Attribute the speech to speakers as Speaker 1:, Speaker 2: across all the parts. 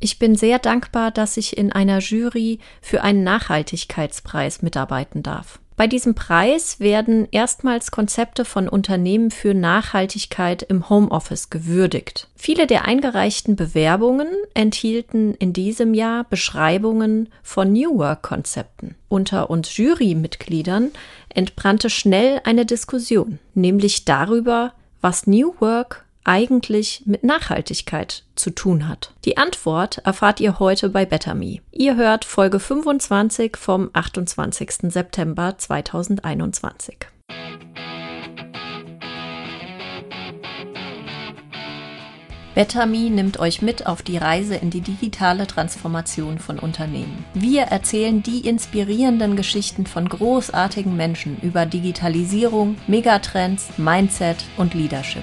Speaker 1: Ich bin sehr dankbar, dass ich in einer Jury für einen Nachhaltigkeitspreis mitarbeiten darf. Bei diesem Preis werden erstmals Konzepte von Unternehmen für Nachhaltigkeit im Homeoffice gewürdigt. Viele der eingereichten Bewerbungen enthielten in diesem Jahr Beschreibungen von New Work-Konzepten. Unter uns Jurymitgliedern entbrannte schnell eine Diskussion, nämlich darüber, was New Work eigentlich mit Nachhaltigkeit zu tun hat? Die Antwort erfahrt ihr heute bei BetterMe. Ihr hört Folge 25 vom 28. September 2021. BetterMe nimmt euch mit auf die Reise in die digitale Transformation von Unternehmen. Wir erzählen die inspirierenden Geschichten von großartigen Menschen über Digitalisierung, Megatrends, Mindset und Leadership.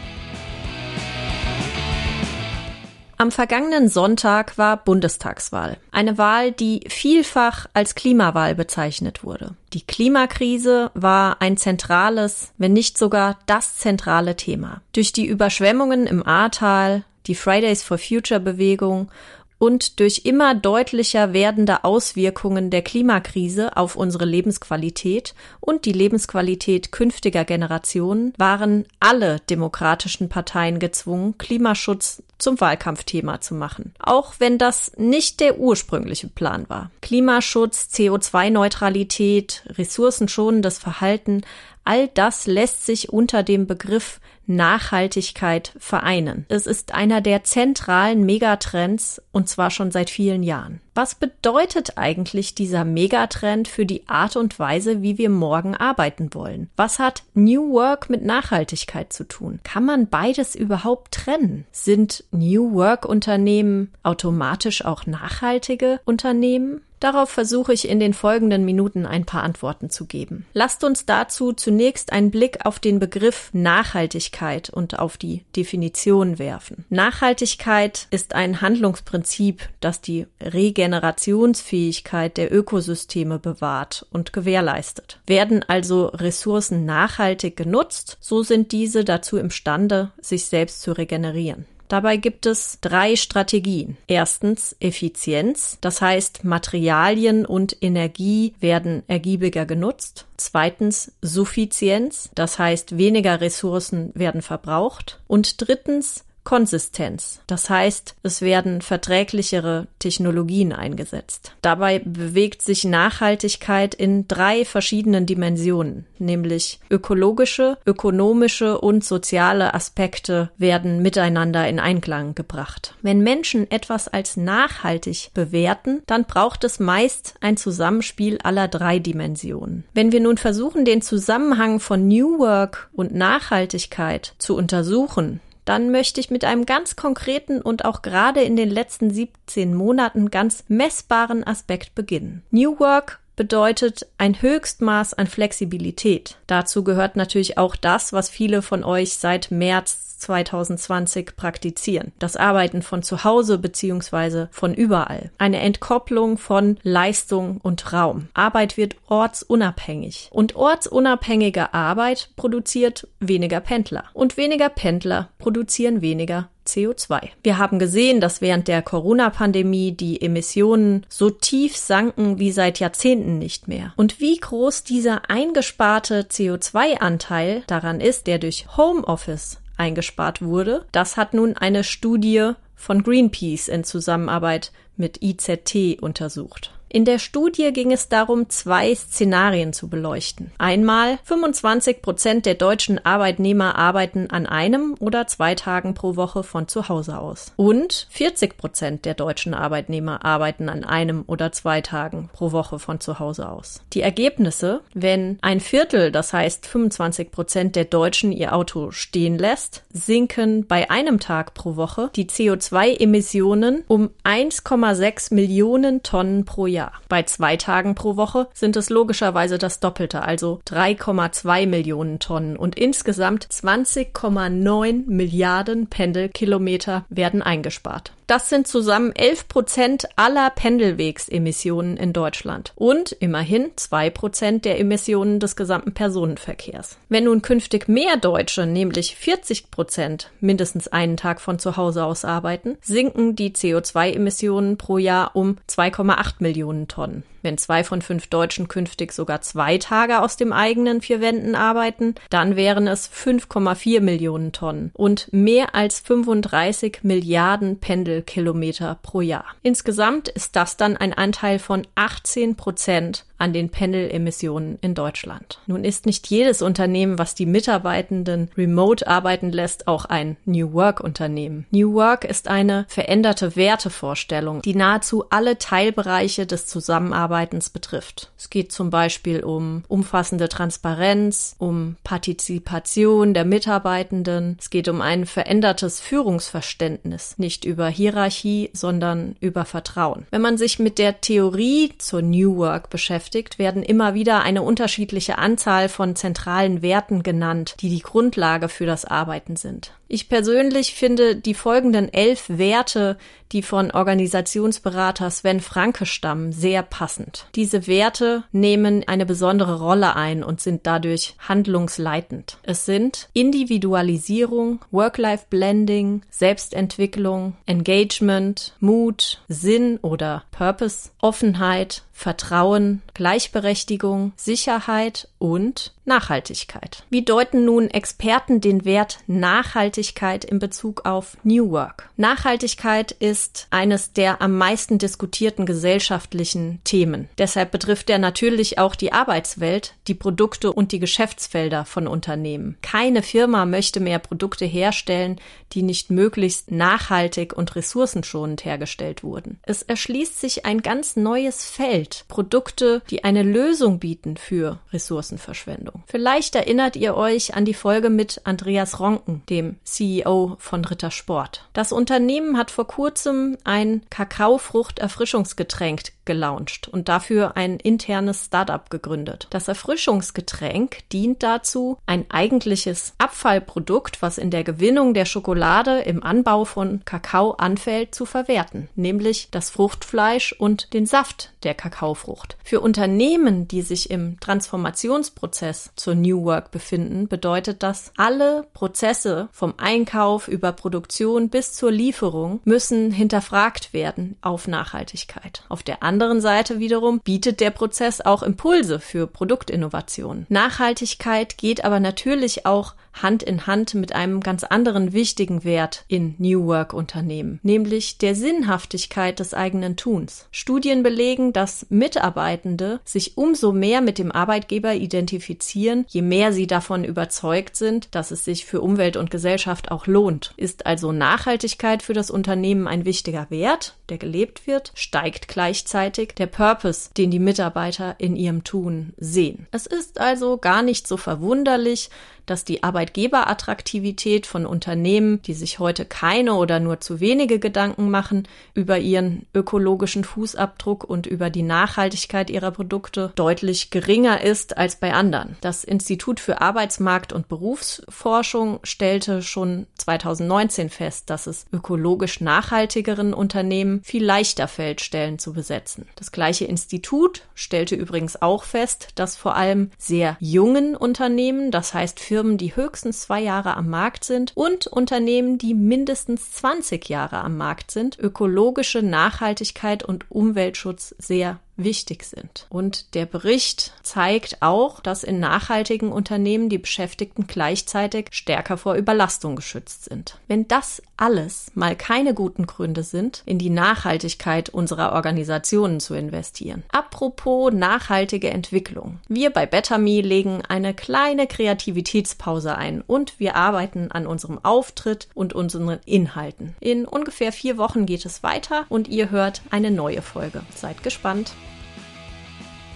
Speaker 1: Am vergangenen Sonntag war Bundestagswahl. Eine Wahl, die vielfach als Klimawahl bezeichnet wurde. Die Klimakrise war ein zentrales, wenn nicht sogar das zentrale Thema. Durch die Überschwemmungen im Ahrtal, die Fridays for Future Bewegung und durch immer deutlicher werdende Auswirkungen der Klimakrise auf unsere Lebensqualität und die Lebensqualität künftiger Generationen waren alle demokratischen Parteien gezwungen, Klimaschutz zum Wahlkampfthema zu machen, auch wenn das nicht der ursprüngliche Plan war. Klimaschutz, CO2-Neutralität, ressourcenschonendes Verhalten, all das lässt sich unter dem Begriff Nachhaltigkeit vereinen. Es ist einer der zentralen Megatrends und zwar schon seit vielen Jahren. Was bedeutet eigentlich dieser Megatrend für die Art und Weise, wie wir morgen arbeiten wollen? Was hat New Work mit Nachhaltigkeit zu tun? Kann man beides überhaupt trennen? Sind New Work Unternehmen automatisch auch nachhaltige Unternehmen? Darauf versuche ich in den folgenden Minuten ein paar Antworten zu geben. Lasst uns dazu zunächst einen Blick auf den Begriff Nachhaltigkeit und auf die Definition werfen. Nachhaltigkeit ist ein Handlungsprinzip, das die Regenerationsfähigkeit der Ökosysteme bewahrt und gewährleistet. Werden also Ressourcen nachhaltig genutzt, so sind diese dazu imstande, sich selbst zu regenerieren. Dabei gibt es drei Strategien. Erstens Effizienz, das heißt Materialien und Energie werden ergiebiger genutzt. Zweitens Suffizienz, das heißt weniger Ressourcen werden verbraucht. Und drittens Konsistenz. Das heißt, es werden verträglichere Technologien eingesetzt. Dabei bewegt sich Nachhaltigkeit in drei verschiedenen Dimensionen, nämlich ökologische, ökonomische und soziale Aspekte werden miteinander in Einklang gebracht. Wenn Menschen etwas als nachhaltig bewerten, dann braucht es meist ein Zusammenspiel aller drei Dimensionen. Wenn wir nun versuchen, den Zusammenhang von New Work und Nachhaltigkeit zu untersuchen, dann möchte ich mit einem ganz konkreten und auch gerade in den letzten 17 Monaten ganz messbaren Aspekt beginnen. New Work bedeutet ein Höchstmaß an Flexibilität. Dazu gehört natürlich auch das, was viele von euch seit März 2020 praktizieren. Das Arbeiten von zu Hause beziehungsweise von überall. Eine Entkopplung von Leistung und Raum. Arbeit wird ortsunabhängig. Und ortsunabhängige Arbeit produziert weniger Pendler. Und weniger Pendler produzieren weniger CO2. Wir haben gesehen, dass während der Corona-Pandemie die Emissionen so tief sanken wie seit Jahrzehnten nicht mehr. Und wie groß dieser eingesparte CO2-Anteil daran ist, der durch Homeoffice eingespart wurde, das hat nun eine Studie von Greenpeace in Zusammenarbeit mit IZT untersucht. In der Studie ging es darum, zwei Szenarien zu beleuchten. Einmal 25 Prozent der deutschen Arbeitnehmer arbeiten an einem oder zwei Tagen pro Woche von zu Hause aus. Und 40 Prozent der deutschen Arbeitnehmer arbeiten an einem oder zwei Tagen pro Woche von zu Hause aus. Die Ergebnisse, wenn ein Viertel, das heißt 25 Prozent der Deutschen ihr Auto stehen lässt, sinken bei einem Tag pro Woche die CO2-Emissionen um 1,5 2,6 Millionen Tonnen pro Jahr. Bei zwei Tagen pro Woche sind es logischerweise das Doppelte, also 3,2 Millionen Tonnen und insgesamt 20,9 Milliarden Pendelkilometer werden eingespart. Das sind zusammen 11 Prozent aller Pendelwegsemissionen in Deutschland und immerhin zwei Prozent der Emissionen des gesamten Personenverkehrs. Wenn nun künftig mehr Deutsche, nämlich 40 Prozent, mindestens einen Tag von zu Hause aus arbeiten, sinken die CO2-Emissionen pro Jahr um 2,8 Millionen Tonnen. Wenn zwei von fünf Deutschen künftig sogar zwei Tage aus dem eigenen vier Wänden arbeiten, dann wären es 5,4 Millionen Tonnen und mehr als 35 Milliarden Pendelkilometer pro Jahr. Insgesamt ist das dann ein Anteil von 18 Prozent an den Pendelemissionen in Deutschland. Nun ist nicht jedes Unternehmen, was die Mitarbeitenden remote arbeiten lässt, auch ein New Work Unternehmen. New Work ist eine veränderte Wertevorstellung, die nahezu alle Teilbereiche des Zusammenarbeitens betrifft. Es geht zum Beispiel um umfassende Transparenz, um Partizipation der Mitarbeitenden. Es geht um ein verändertes Führungsverständnis, nicht über Hierarchie, sondern über Vertrauen. Wenn man sich mit der Theorie zur New Work beschäftigt, beschäftigt, werden immer wieder eine unterschiedliche Anzahl von zentralen Werten genannt, die die Grundlage für das Arbeiten sind. Ich persönlich finde die folgenden elf Werte, die von Organisationsberater Sven Franke stammen, sehr passend. Diese Werte nehmen eine besondere Rolle ein und sind dadurch handlungsleitend. Es sind Individualisierung, Work-Life-Blending, Selbstentwicklung, Engagement, Mut, Sinn oder Purpose, Offenheit, Vertrauen, Gleichberechtigung, Sicherheit und Nachhaltigkeit. Wie deuten nun Experten den Wert Nachhaltigkeit in Bezug auf New Work? Nachhaltigkeit ist eines der am meisten diskutierten gesellschaftlichen Themen. Deshalb betrifft er natürlich auch die Arbeitswelt, die Produkte und die Geschäftsfelder von Unternehmen. Keine Firma möchte mehr Produkte herstellen, die nicht möglichst nachhaltig und ressourcenschonend hergestellt wurden. Es erschließt sich ein ganz neues Feld, Produkte, die eine Lösung bieten für Ressourcenverschwendung. Vielleicht erinnert ihr euch an die Folge mit Andreas Ronken, dem CEO von Ritter Sport. Das Unternehmen hat vor kurzem ein Kakaofrucht-Erfrischungsgetränk gelauncht und dafür ein internes Startup gegründet. Das Erfrischungsgetränk dient dazu, ein eigentliches Abfallprodukt, was in der Gewinnung der Schokolade im Anbau von Kakao anfällt, zu verwerten, nämlich das Fruchtfleisch und den Saft der Kakaofrucht. Für Unternehmen, die sich im Transformationsprozess zur New Work befinden, bedeutet das, alle Prozesse vom Einkauf über Produktion bis zur Lieferung müssen hinterfragt werden auf Nachhaltigkeit. Auf der anderen Seite wiederum bietet der Prozess auch Impulse für Produktinnovation. Nachhaltigkeit geht aber natürlich auch Hand in Hand mit einem ganz anderen wichtigen Wert in New Work Unternehmen, nämlich der Sinnhaftigkeit des eigenen Tuns. Studien belegen, dass Mitarbeitende sich umso mehr mit dem Arbeitgeber identifizieren, je mehr sie davon überzeugt sind, dass es sich für Umwelt und Gesellschaft auch lohnt. Ist also Nachhaltigkeit für das Unternehmen ein wichtiger Wert, der gelebt wird, steigt gleichzeitig der Purpose, den die Mitarbeiter in ihrem Tun sehen. Es ist also gar nicht so verwunderlich, dass die Arbeitgeberattraktivität von Unternehmen, die sich heute keine oder nur zu wenige Gedanken machen über ihren ökologischen Fußabdruck und über die Nachhaltigkeit ihrer Produkte, deutlich geringer ist als bei anderen. Das Institut für Arbeitsmarkt und Berufsforschung stellte schon 2019 fest, dass es ökologisch nachhaltigeren Unternehmen viel leichter fällt, Stellen zu besetzen. Das gleiche Institut stellte übrigens auch fest, dass vor allem sehr jungen Unternehmen, das heißt Firmen, die höchstens zwei Jahre am Markt sind und Unternehmen, die mindestens 20 Jahre am Markt sind, ökologische Nachhaltigkeit und Umweltschutz sehr wichtig sind. Und der Bericht zeigt auch, dass in nachhaltigen Unternehmen die Beschäftigten gleichzeitig stärker vor Überlastung geschützt sind. Wenn das alles mal keine guten Gründe sind, in die Nachhaltigkeit unserer Organisationen zu investieren. Apropos nachhaltige Entwicklung. Wir bei BetterMe legen eine kleine Kreativitätspause ein und wir arbeiten an unserem Auftritt und unseren Inhalten. In ungefähr vier Wochen geht es weiter und ihr hört eine neue Folge. Seid gespannt.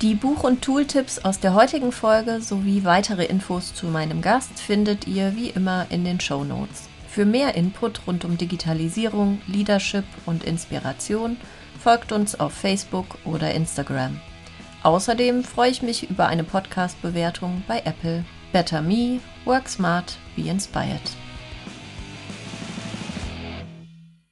Speaker 1: Die Buch- und Tooltips aus der heutigen Folge sowie weitere Infos zu meinem Gast findet ihr wie immer in den Show Notes. Für mehr Input rund um Digitalisierung, Leadership und Inspiration folgt uns auf Facebook oder Instagram. Außerdem freue ich mich über eine Podcast-Bewertung bei Apple. Better Me, Work Smart, Be Inspired.